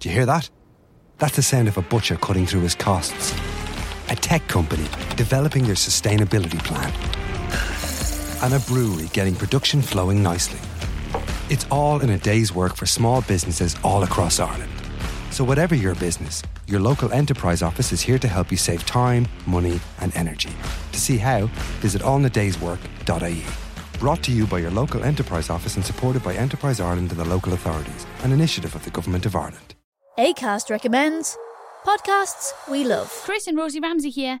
Do you hear that? That's the sound of a butcher cutting through his costs. A tech company developing their sustainability plan. And a brewery getting production flowing nicely. It's all in a day's work for small businesses all across Ireland. So, whatever your business, your local enterprise office is here to help you save time, money, and energy. To see how, visit allinadayswork.ie. Brought to you by your local enterprise office and supported by Enterprise Ireland and the local authorities, an initiative of the Government of Ireland. ACAST recommends podcasts we love. Chris and Rosie Ramsey here.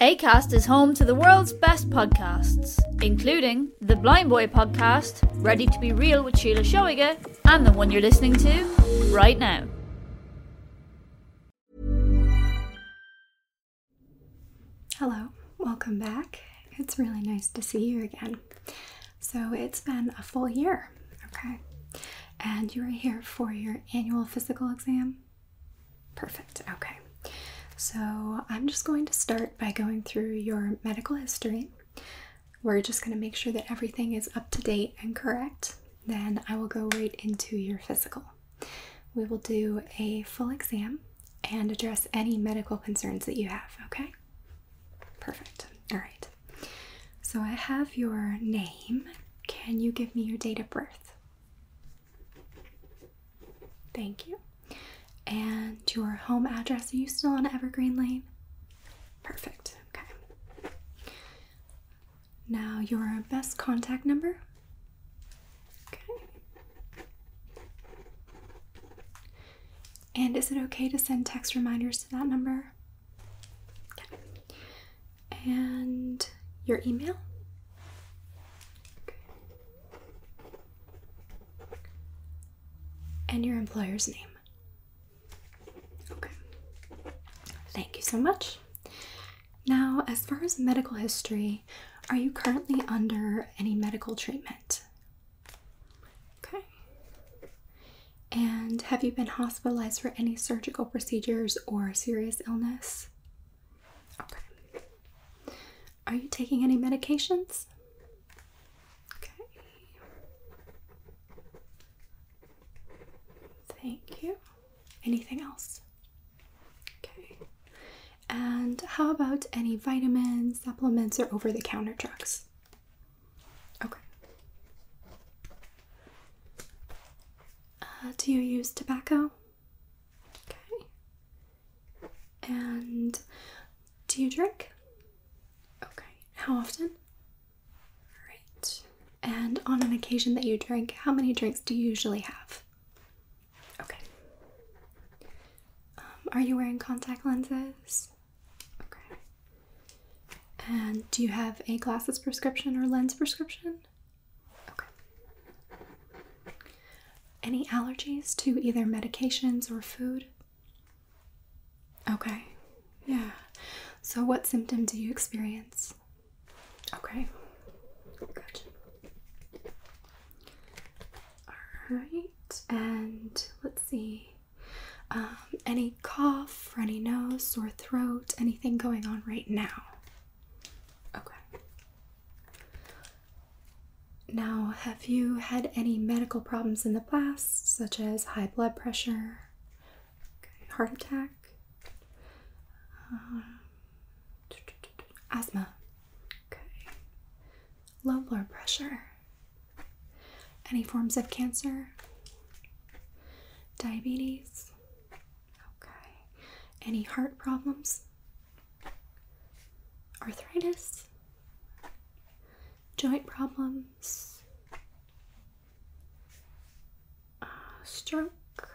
ACAST is home to the world's best podcasts, including the Blind Boy podcast, Ready to Be Real with Sheila Shoiga, and the one you're listening to right now. Hello, welcome back. It's really nice to see you again. So, it's been a full year, okay? And you are here for your annual physical exam? Perfect, okay. So, I'm just going to start by going through your medical history. We're just going to make sure that everything is up to date and correct. Then I will go right into your physical. We will do a full exam and address any medical concerns that you have, okay? Perfect. All right. So I have your name. Can you give me your date of birth? Thank you. And your home address. Are you still on Evergreen Lane? Perfect. Okay. Now your best contact number. Okay. And is it okay to send text reminders to that number? Okay. And your email? Okay. And your employer's name. Thank you so much. Now, as far as medical history, are you currently under any medical treatment? Okay. And have you been hospitalized for any surgical procedures or serious illness? Okay. Are you taking any medications? Okay. Thank you. Anything else? And how about any vitamins, supplements, or over the counter drugs? Okay. Uh, do you use tobacco? Okay. And do you drink? Okay. How often? Alright. And on an occasion that you drink, how many drinks do you usually have? Okay. Um, are you wearing contact lenses? And do you have a glasses prescription or lens prescription? Okay. Any allergies to either medications or food? Okay. Yeah. So, what symptom do you experience? Okay. Good. Alright. And let's see. Um, any cough, runny nose, sore throat, anything going on right now? Okay. Now, have you had any medical problems in the past, such as high blood pressure, heart attack, uh, asthma, okay, low blood pressure, any forms of cancer, diabetes, okay, any heart problems, arthritis, joint problems, uh, stroke,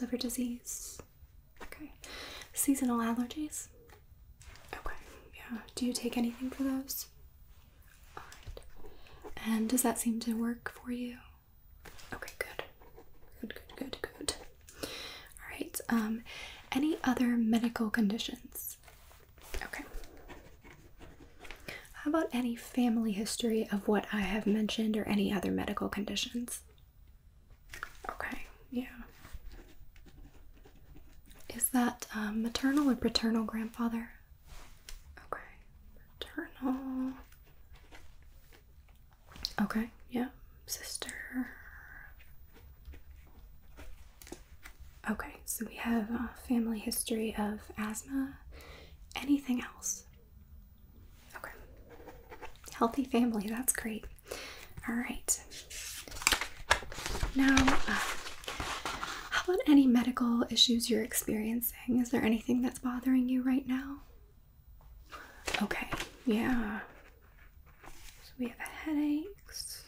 liver disease, okay, seasonal allergies. Okay, yeah. Do you take anything for those? Alright. And does that seem to work for you? Okay, good. Good, good, good, good. Alright, um, any other medical conditions? Okay. How about any family history of what I have mentioned or any other medical conditions? Okay, yeah. Is that um, maternal or paternal grandfather? Okay, maternal. Okay, yeah, sister. Okay, so we have a family history of asthma. Anything else? Healthy family, that's great. All right. Now, uh, how about any medical issues you're experiencing? Is there anything that's bothering you right now? Okay, yeah. So we have headaches.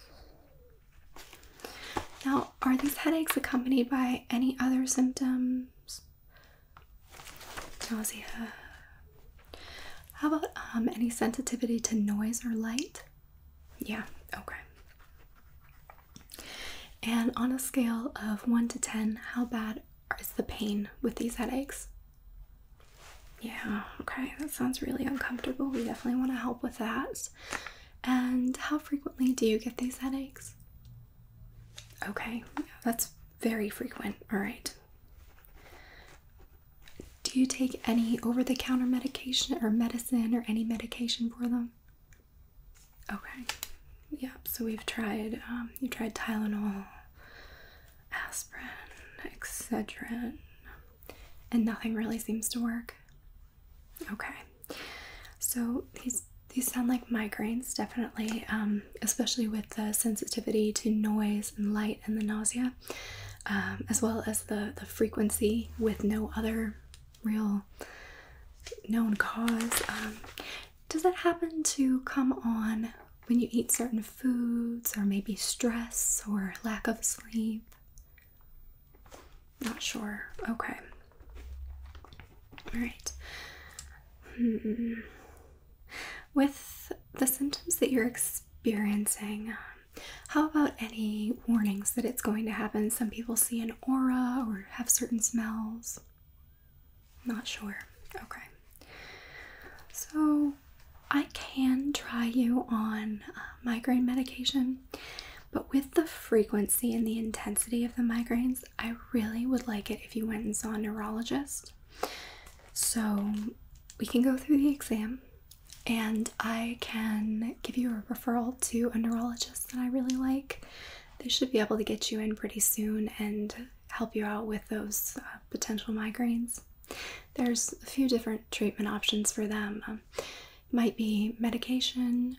Now, are these headaches accompanied by any other symptoms? Nausea. How about um, any sensitivity to noise or light? Yeah, okay. And on a scale of 1 to 10, how bad is the pain with these headaches? Yeah, okay, that sounds really uncomfortable. We definitely want to help with that. And how frequently do you get these headaches? Okay, that's very frequent. All right. Do you take any over the counter medication or medicine or any medication for them? Okay. Yep, so we've tried, um, you tried Tylenol, aspirin, Excedrin, and nothing really seems to work. Okay. So these these sound like migraines, definitely, um, especially with the sensitivity to noise and light and the nausea, um, as well as the, the frequency with no other real known cause. Um, does that happen to come on when you eat certain foods, or maybe stress or lack of sleep? Not sure. Okay. All right. Hmm. With the symptoms that you're experiencing, how about any warnings that it's going to happen? Some people see an aura or have certain smells. Not sure. Okay. So, I can try you on uh, migraine medication, but with the frequency and the intensity of the migraines, I really would like it if you went and saw a neurologist. So, we can go through the exam and I can give you a referral to a neurologist that I really like. They should be able to get you in pretty soon and help you out with those uh, potential migraines. There's a few different treatment options for them. Um, might be medication,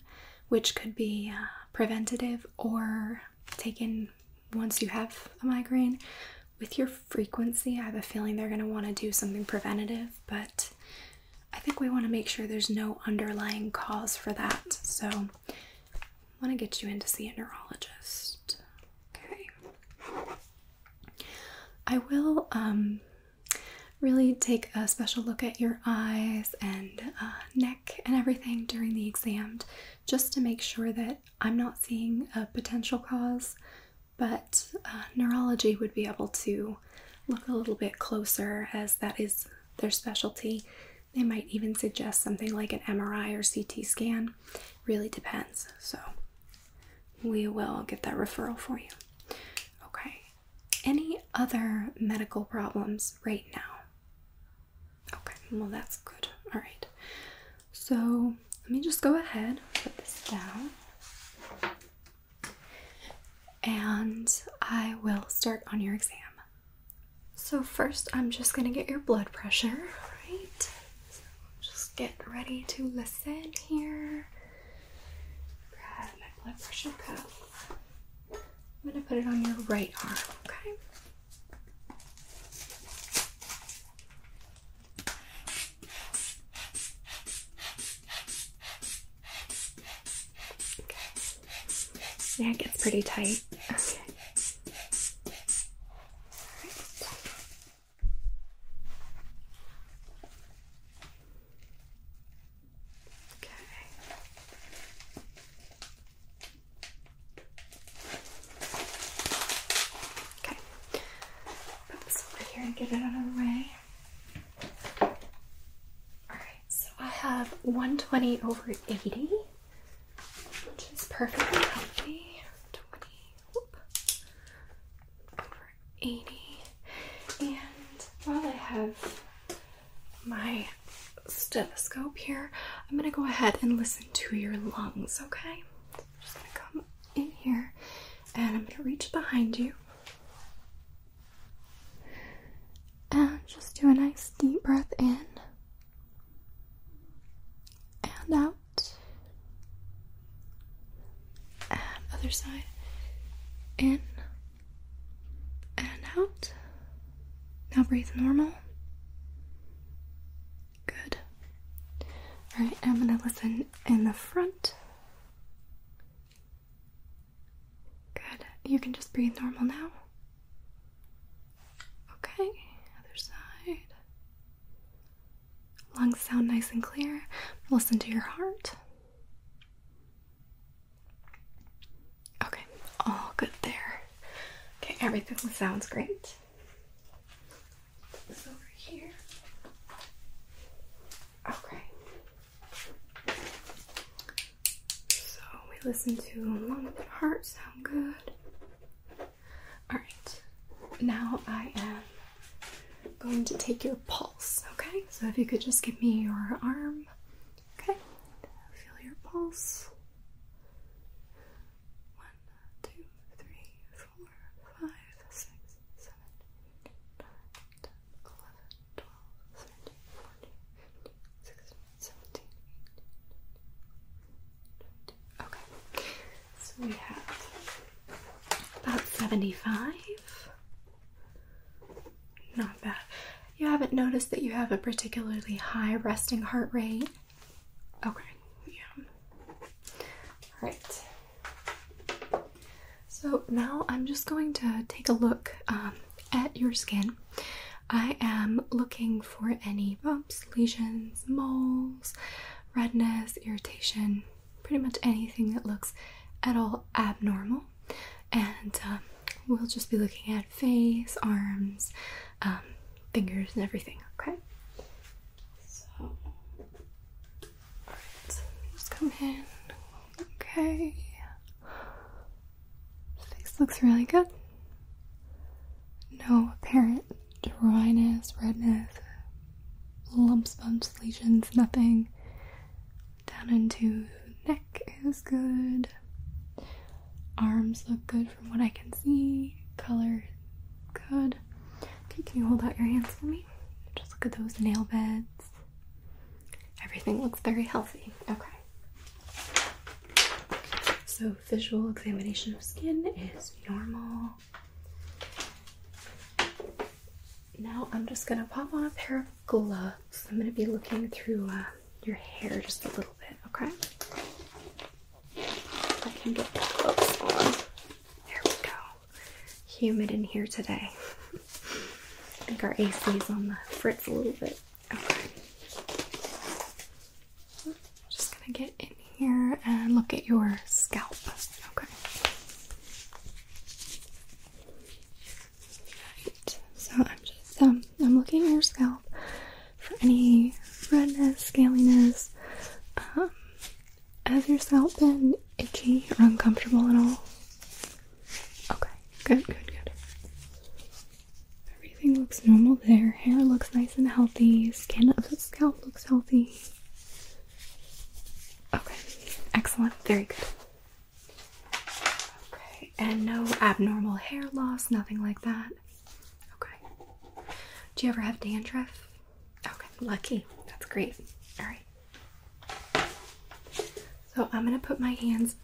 which could be uh, preventative or taken once you have a migraine. With your frequency, I have a feeling they're going to want to do something preventative, but I think we want to make sure there's no underlying cause for that. So, I want to get you in to see a neurologist. Okay. I will um, really take a special look at your eyes and uh, neck and everything during the exam just to make sure that I'm not seeing a potential cause, but uh, neurology would be able to look a little bit closer as that is their specialty they might even suggest something like an MRI or CT scan. Really depends. So we will get that referral for you. Okay. Any other medical problems right now? Well, that's good. All right. So let me just go ahead, put this down, and I will start on your exam. So, first, I'm just going to get your blood pressure, right? So just get ready to listen here. Grab my blood pressure cuff. I'm gonna put it on your right arm, tight. Okay. Okay. Okay. Put this over here and get it out of the way. Alright, so I have 120 over 80. 80. And while I have my stethoscope here, I'm gonna go ahead and listen to your lungs, okay? I'm just gonna come in here and I'm gonna reach behind you. And just do a nice deep breath in and out. And other side. In and out. Now breathe normal. Good. Alright, I'm gonna listen in the front. Good. You can just breathe normal now. Okay, other side. Lungs sound nice and clear. Listen to your heart. Okay, all good there. Okay, everything sounds great. This over here. Okay. So we listen to lung and heart sound good. Alright. Now I am going to take your pulse, okay? So if you could just give me your arm. Okay. Feel your pulse. 75. Not bad. You haven't noticed that you have a particularly high resting heart rate? Okay, yeah. Alright. So now I'm just going to take a look um, at your skin. I am looking for any bumps, lesions, moles, redness, irritation, pretty much anything that looks at all abnormal. And um, we'll just be looking at face, arms, um, fingers, and everything, okay? So, alright, just come in. Okay. Face looks really good. No apparent dryness, redness, lumps, bumps, lesions, nothing. Down into neck is good. Arms look good from what I can see. Color good. Okay, can you hold out your hands for me? Just look at those nail beds. Everything looks very healthy. Okay. So, visual examination of skin is normal. Now, I'm just gonna pop on a pair of gloves. I'm gonna be looking through uh, your hair just a little bit, okay? I can get on. There we go. Humid in here today. I think our AC is on the fritz a little bit. Okay. Just gonna get in here and look at your scalp. Okay. Right. So I'm just um I'm looking at your scalp for any redness, scaliness. Um, has your scalp been itchy or uncomfortable at all? Okay, good, good, good. Everything looks normal there. Hair looks healthy. Skin of the scalp looks healthy. Okay, excellent. Very good. Okay, and no abnormal hair loss, nothing like that. Okay. Do you ever have dandruff? Okay, lucky. That's great. All right. So I'm gonna put my hands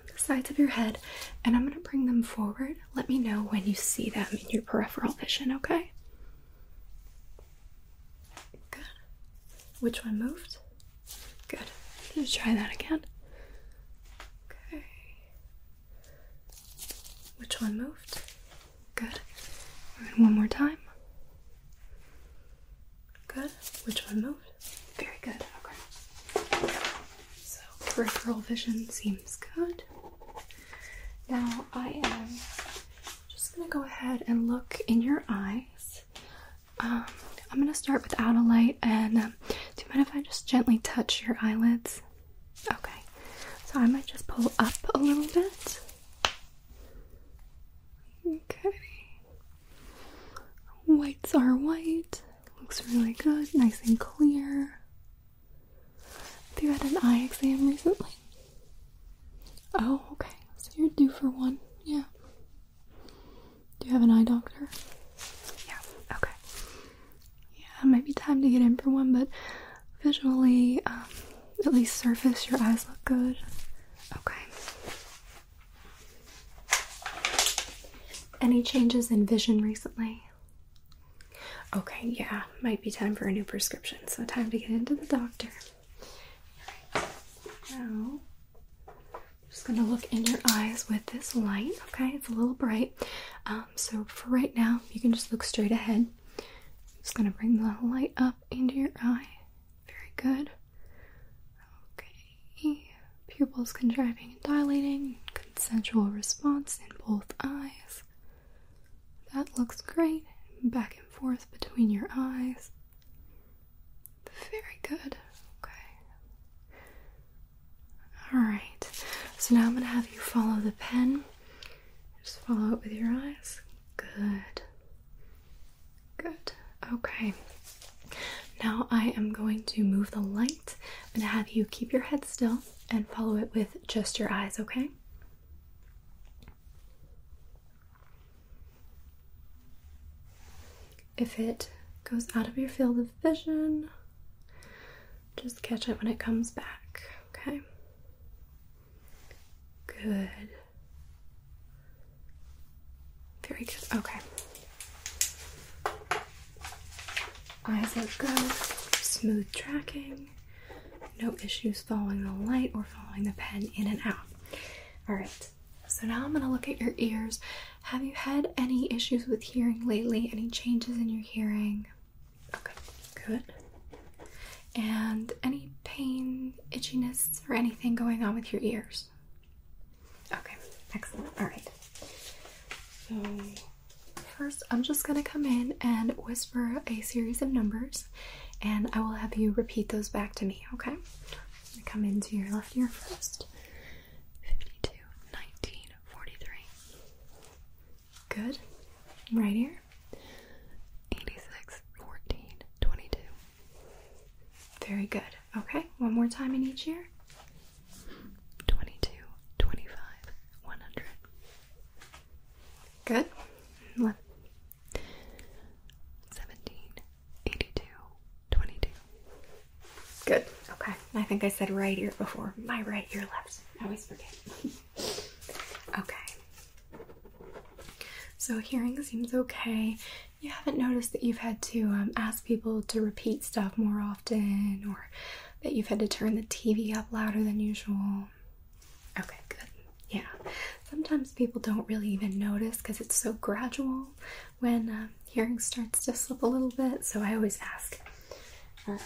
on the sides of your head and I'm gonna bring them forward. Let me know when you see them in your peripheral vision, okay? Which one moved? Good. Let's try that again. Okay. Which one moved? Good. And one more time. Good. Which one moved? Very good. Okay. So peripheral vision seems good. Now I am just gonna go ahead and look in your eyes. Um, I'm gonna start without a light and um, do you mind if I just gently touch your eyelids? Okay. So I might just pull up a little bit. Okay. Whites are white. Looks really good, nice and clear. Have you had an eye exam recently? Oh, okay. So you're due for one. Yeah. Do you have an eye doctor? Yeah. Okay. Yeah, it might be time to get in for one, but visually, um, at least surface, your eyes look good. Okay. Any changes in vision recently? Okay, yeah, might be time for a new prescription, so time to get into the doctor. Now, I'm just gonna look in your eyes with this light, okay? It's a little bright. Um, so for right now, you can just look straight ahead. I'm just gonna bring the light up into your eye. Very good. Pupils contracting and dilating. Consensual response in both eyes. That looks great. Back and forth between your eyes. Very good. Okay. Alright. So now I'm going to have you follow the pen. Just follow it with your eyes. Good. Good. Okay. Now I am going to move the light. To have you keep your head still and follow it with just your eyes, okay? If it goes out of your field of vision, just catch it when it comes back, okay? Good. Very good. Okay. Eyes are good. Smooth tracking. No issues following the light or following the pen in and out. Alright. So now I'm going to look at your ears. Have you had any issues with hearing lately? Any changes in your hearing? Okay, good. And any pain, itchiness, or anything going on with your ears? Okay, excellent. All right. So, first, I'm just going to come in and whisper a series of numbers, and I will have you repeat those back to me, okay? I'm going to come into your left ear first. 52, 19, 43. Good. Right ear. 86, 14, 22. Very good. Okay, one more time in each ear. 22, 25, 100. Good. Left. 17, 82, 22. Good. Okay. I think I said right ear before. My right ear left. I always forget. okay. So hearing seems okay. You haven't noticed that you've had to um, ask people to repeat stuff more often, or that you've had to turn the TV up louder than usual. Okay, good. Yeah. Sometimes people don't really even notice because it's so gradual when uh, hearing starts to slip a little bit. So I always ask. Right.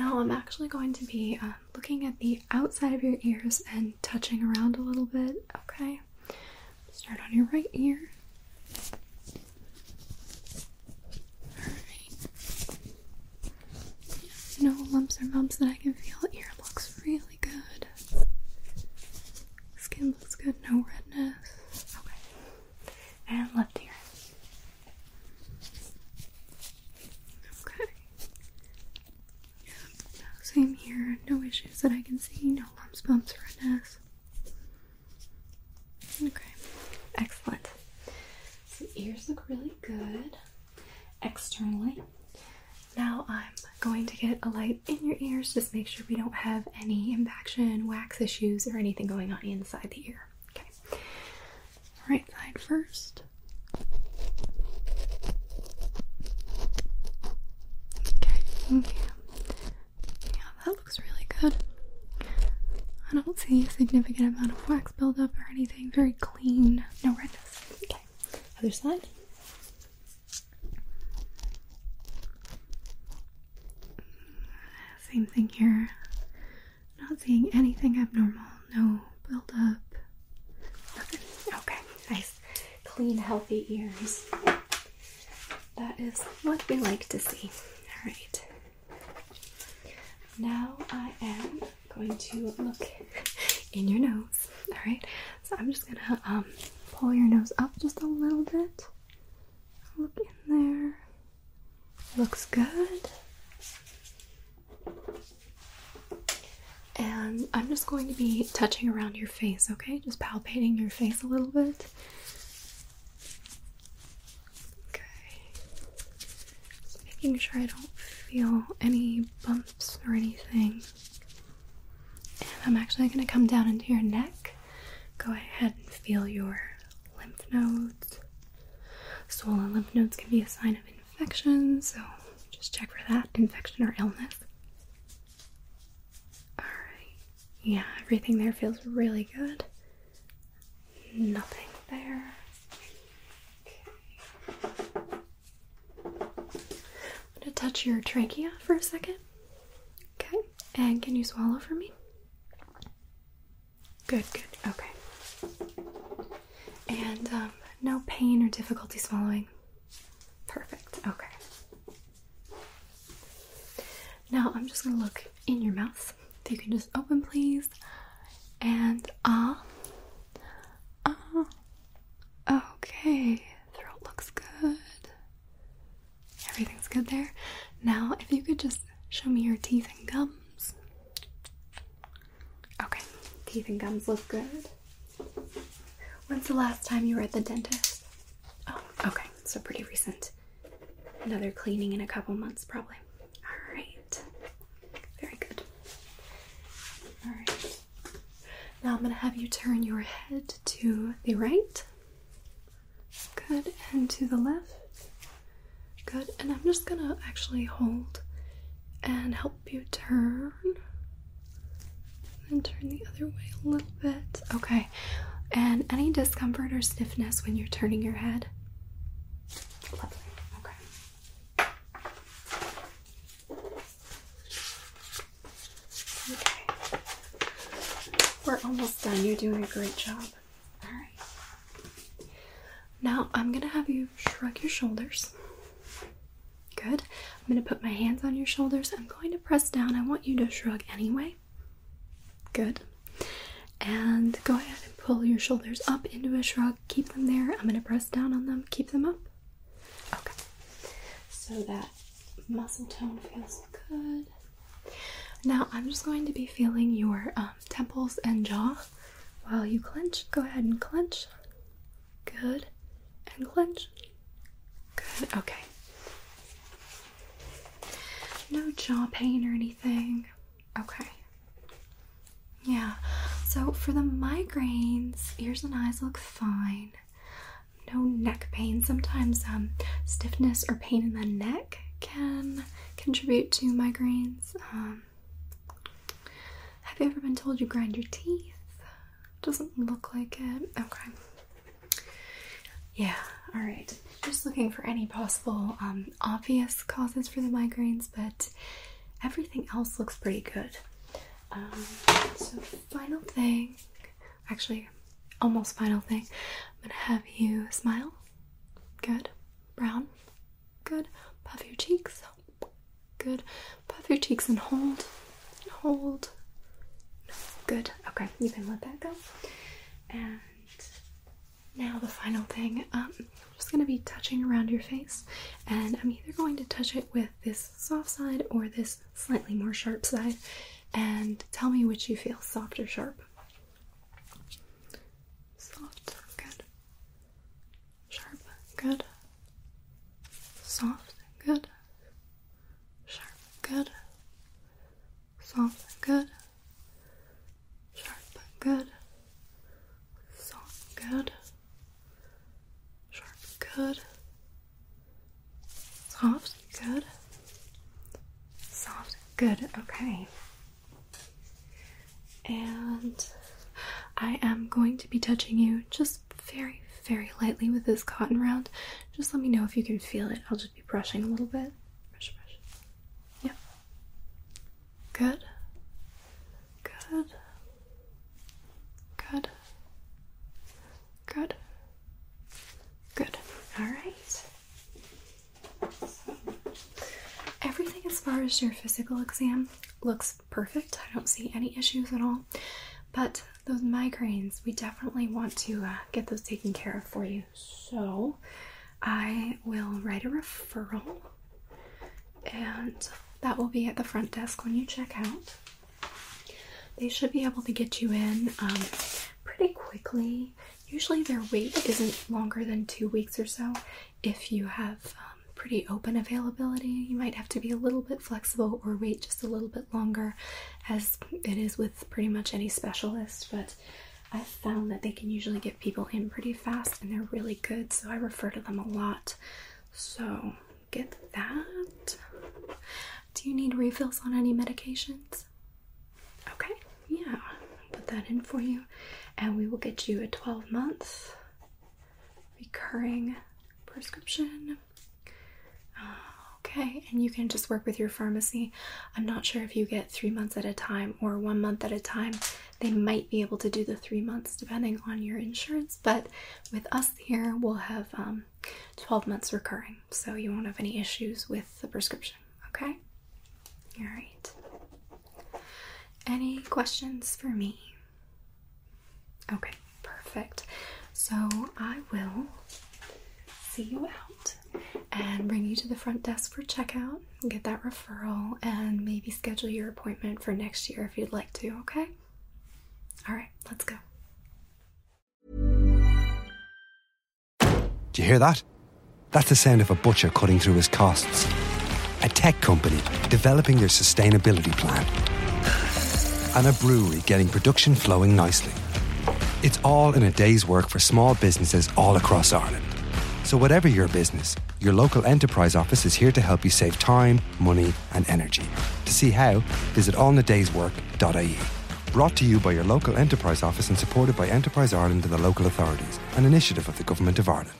Now I'm actually going to be uh, looking at the outside of your ears and touching around a little bit. Okay. Start on your right ear. Alright. No lumps or bumps that I can feel. Ear looks really good. Skin looks good, no redness. Okay. And left ear. Okay. Yep. Same here. No issues that I can see. No lumps, bumps, redness. Okay. Excellent. So ears look really good externally. Now I'm going to get a light Just make sure we don't have any impaction, wax issues, or anything going on inside the ear. Okay. Right side first. Okay. Yeah, that looks really good. I don't see a significant amount of wax buildup or anything. Very clean, no redness. Okay. Other side. Same thing here. Not seeing anything abnormal. No buildup. Nothing. Okay. Nice, clean, healthy ears. That is what we like to see. All right. now I am going to look in your nose. Alright, so I'm just gonna um, pull your nose up just a little bit. Look in there. Looks good. And I'm just going to be touching around your face, okay? Just palpating your face a little bit. Okay. Just making sure I don't feel any bumps or anything. And I'm actually going to come down into your neck. Go ahead and feel your lymph nodes. Swollen lymph nodes can be a sign of infection, so just check for that infection or illness. Alright. Yeah, everything there feels really good. Nothing there. Okay. I'm gonna touch your trachea for a second. Okay. And can you swallow for me? Good, good. Okay. And um, no pain or difficulty swallowing. Perfect. Okay. Now I'm just gonna look in your mouth. You can just open, please. And ah. Ah. Okay. Throat looks good. Everything's good there. Now, if you could just show me your teeth and gums. Okay. Teeth and gums look good. When's the last time you were at the dentist? Oh, okay. So pretty recent. Another cleaning in a couple months, probably. Alright. Very good. Alright. Now I'm going to have you turn your head to the right. Good. And to the left. Good. And I'm just going to actually hold and help you turn. And turn the other way a little bit. Okay. And any discomfort or stiffness when you're turning your head? Lovely. We're almost done. You're doing a great job. Alright. Now I'm going to have you shrug your shoulders. Good. I'm going to put my hands on your shoulders. I'm going to press down. I want you to shrug anyway. Good. And go ahead and pull your shoulders up into a shrug. Keep them there. I'm going to press down on them. Keep them up. Okay. So that muscle tone feels good. Now I'm just going to be feeling your um, temples and jaw while you clench. Go ahead and clench. Good. And clench. Good. Okay. No jaw pain or anything. Okay. Yeah. So for the migraines, ears and eyes look fine. No neck pain. Sometimes um, stiffness or pain in the neck can contribute to migraines. Um, have you ever been told you grind your teeth? Doesn't look like it. Okay. Yeah, alright. Just looking for any possible um, obvious causes for the migraines, but everything else looks pretty good. Um, so, final thing, actually, almost final thing, I'm gonna have you smile. Good. Brown. Good. Puff your cheeks. Good. Puff your cheeks and hold. Hold. Good. Okay, you can let that go. And now the final thing. Um, I'm just gonna be touching around your face, and I'm either going to touch it with this soft side or this slightly more sharp side. And tell me which you feel, soft or sharp. Soft, good. Sharp, good. Soft, good. Sharp, good. Soft, good. Good. Soft, good. Sharp, good. Soft, good. Soft, good. Okay. And I am going to be touching you just very, very lightly with this cotton round. Just let me know if you can feel it. I'll just be brushing a little bit. Brush, brush. Yep. Good. Good. Good. Good. All right. Everything as far as your physical exam looks perfect. I don't see any issues at all. But those migraines, we definitely want to uh, get those taken care of for you. So I will write a referral, and that will be at the front desk when you check out. They should be able to get you in um, pretty quickly. Usually, their wait isn't longer than two weeks or so. If you have um, pretty open availability, you might have to be a little bit flexible or wait just a little bit longer, as it is with pretty much any specialist. But I've found that they can usually get people in pretty fast and they're really good, so I refer to them a lot. So, get that. Do you need refills on any medications? Okay, yeah, put that in for you, and we will get you a 12 month recurring prescription. Okay, and you can just work with your pharmacy. I'm not sure if you get three months at a time or one month at a time. They might be able to do the three months depending on your insurance, but with us here, we'll have um, 12 months recurring, so you won't have any issues with the prescription. Okay? All right. Any questions for me? Okay, perfect. So I will see you out and bring you to the front desk for checkout, get that referral, and maybe schedule your appointment for next year if you'd like to, okay? All right, let's go. Do you hear that? That's the sound of a butcher cutting through his costs. A tech company developing their sustainability plan. And a brewery getting production flowing nicely. It's all in a day's work for small businesses all across Ireland. So, whatever your business, your local enterprise office is here to help you save time, money, and energy. To see how, visit allinadayswork.ie. Brought to you by your local enterprise office and supported by Enterprise Ireland and the local authorities, an initiative of the Government of Ireland.